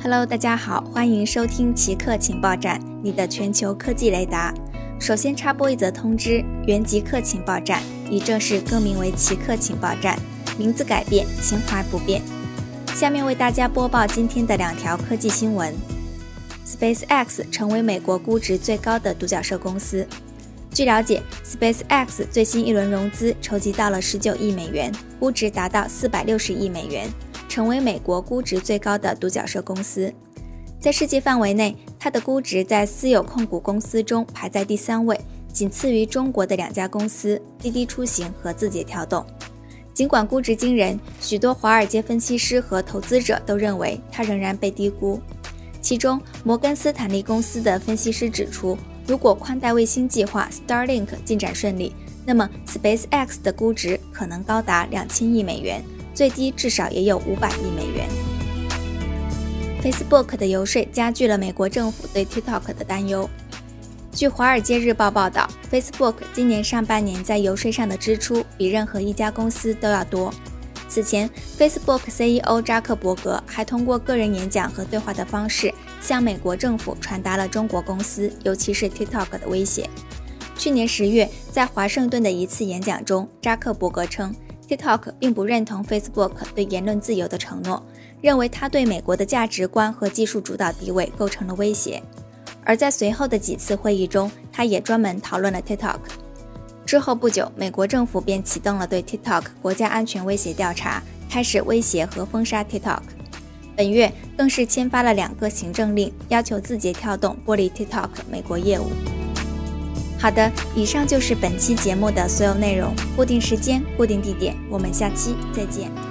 Hello，大家好，欢迎收听奇客情报站，你的全球科技雷达。首先插播一则通知：原极客情报站已正式更名为奇客情报站，名字改变，情怀不变。下面为大家播报今天的两条科技新闻：SpaceX 成为美国估值最高的独角兽公司。据了解，SpaceX 最新一轮融资筹集到了十九亿美元，估值达到四百六十亿美元。成为美国估值最高的独角兽公司，在世界范围内，它的估值在私有控股公司中排在第三位，仅次于中国的两家公司滴滴出行和字节跳动。尽管估值惊人，许多华尔街分析师和投资者都认为它仍然被低估。其中，摩根斯坦利公司的分析师指出，如果宽带卫星计划 Starlink 进展顺利，那么 SpaceX 的估值可能高达两千亿美元。最低至少也有五百亿美元。Facebook 的游说加剧了美国政府对 TikTok 的担忧。据《华尔街日报》报道，Facebook 今年上半年在游说上的支出比任何一家公司都要多。此前，Facebook CEO 扎克伯格还通过个人演讲和对话的方式，向美国政府传达了中国公司，尤其是 TikTok 的威胁。去年十月，在华盛顿的一次演讲中，扎克伯格称。TikTok 并不认同 Facebook 对言论自由的承诺，认为它对美国的价值观和技术主导地位构成了威胁。而在随后的几次会议中，他也专门讨论了 TikTok。之后不久，美国政府便启动了对 TikTok 国家安全威胁调查，开始威胁和封杀 TikTok。本月更是签发了两个行政令，要求字节跳动剥离 TikTok 美国业务。好的，以上就是本期节目的所有内容。固定时间，固定地点，我们下期再见。